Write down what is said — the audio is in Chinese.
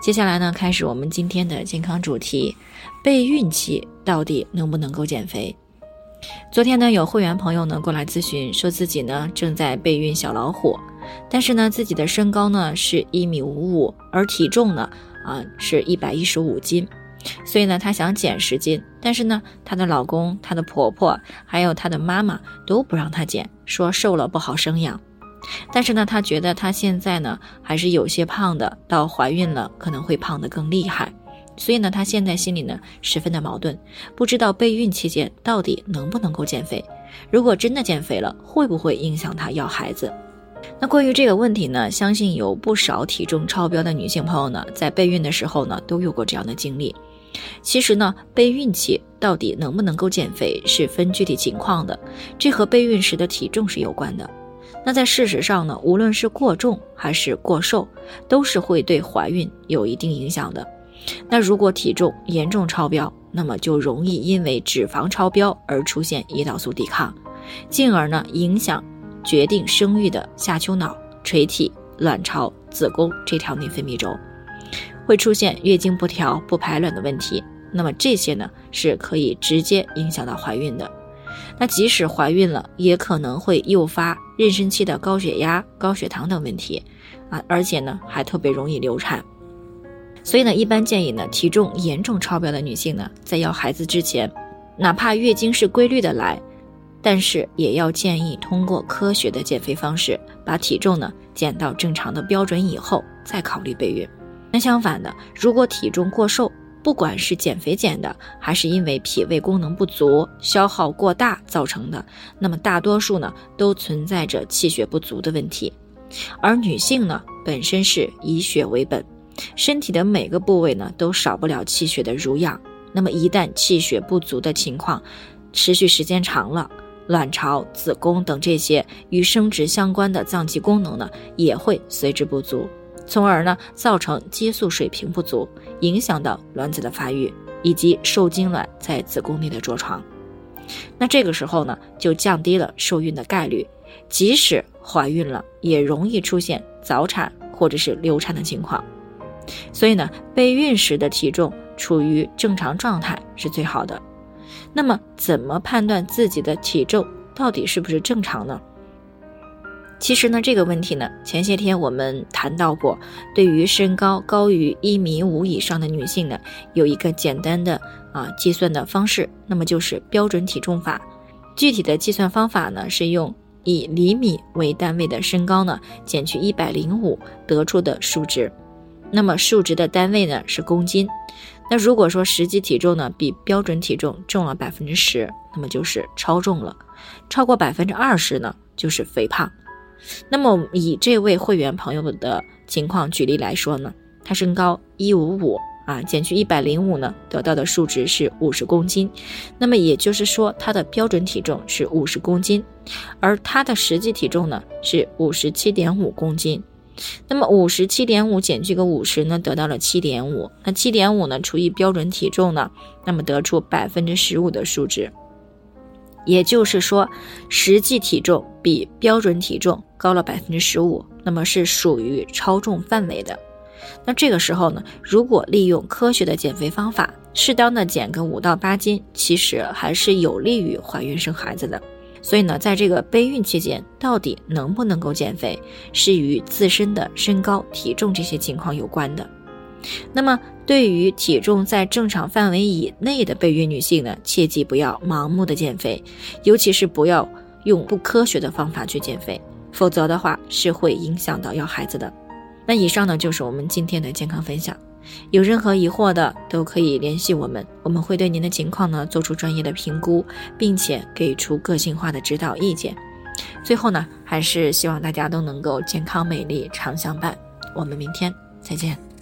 接下来呢，开始我们今天的健康主题：备孕期到底能不能够减肥？昨天呢，有会员朋友呢过来咨询，说自己呢正在备孕小老虎，但是呢自己的身高呢是一米五五，而体重呢啊是一百一十五斤，所以呢她想减十斤，但是呢她的老公、她的婆婆还有她的妈妈都不让她减，说瘦了不好生养。但是呢，她觉得她现在呢还是有些胖的，到怀孕了可能会胖得更厉害，所以呢，她现在心里呢十分的矛盾，不知道备孕期间到底能不能够减肥，如果真的减肥了，会不会影响她要孩子？那关于这个问题呢，相信有不少体重超标的女性朋友呢，在备孕的时候呢都有过这样的经历。其实呢，备孕期到底能不能够减肥是分具体情况的，这和备孕时的体重是有关的。那在事实上呢，无论是过重还是过瘦，都是会对怀孕有一定影响的。那如果体重严重超标，那么就容易因为脂肪超标而出现胰岛素抵抗，进而呢影响决定生育的下丘脑、垂体、卵巢、子宫这条内分泌轴，会出现月经不调、不排卵的问题。那么这些呢是可以直接影响到怀孕的。那即使怀孕了，也可能会诱发妊娠期的高血压、高血糖等问题，啊，而且呢还特别容易流产。所以呢，一般建议呢，体重严重超标的女性呢，在要孩子之前，哪怕月经是规律的来，但是也要建议通过科学的减肥方式，把体重呢减到正常的标准以后，再考虑备孕。那相反的，如果体重过瘦，不管是减肥减的，还是因为脾胃功能不足、消耗过大造成的，那么大多数呢都存在着气血不足的问题。而女性呢本身是以血为本，身体的每个部位呢都少不了气血的濡养。那么一旦气血不足的情况持续时间长了，卵巢、子宫等这些与生殖相关的脏器功能呢也会随之不足。从而呢，造成激素水平不足，影响到卵子的发育以及受精卵在子宫内的着床。那这个时候呢，就降低了受孕的概率，即使怀孕了，也容易出现早产或者是流产的情况。所以呢，备孕时的体重处于正常状态是最好的。那么，怎么判断自己的体重到底是不是正常呢？其实呢，这个问题呢，前些天我们谈到过。对于身高高于一米五以上的女性呢，有一个简单的啊计算的方式，那么就是标准体重法。具体的计算方法呢，是用以厘米为单位的身高呢，减去一百零五得出的数值。那么数值的单位呢是公斤。那如果说实际体重呢比标准体重重了百分之十，那么就是超重了；超过百分之二十呢，就是肥胖。那么以这位会员朋友的情况举例来说呢，他身高一五五啊，减去一百零五呢，得到的数值是五十公斤。那么也就是说，他的标准体重是五十公斤，而他的实际体重呢是五十七点五公斤。那么五十七点五减去个五十呢，得到了七点五。那七点五呢除以标准体重呢，那么得出百分之十五的数值。也就是说，实际体重比标准体重高了百分之十五，那么是属于超重范围的。那这个时候呢，如果利用科学的减肥方法，适当的减个五到八斤，其实还是有利于怀孕生孩子的。所以呢，在这个备孕期间，到底能不能够减肥，是与自身的身高、体重这些情况有关的。那么，对于体重在正常范围以内的备孕女性呢，切记不要盲目的减肥，尤其是不要用不科学的方法去减肥，否则的话是会影响到要孩子的。那以上呢就是我们今天的健康分享，有任何疑惑的都可以联系我们，我们会对您的情况呢做出专业的评估，并且给出个性化的指导意见。最后呢，还是希望大家都能够健康美丽常相伴。我们明天再见。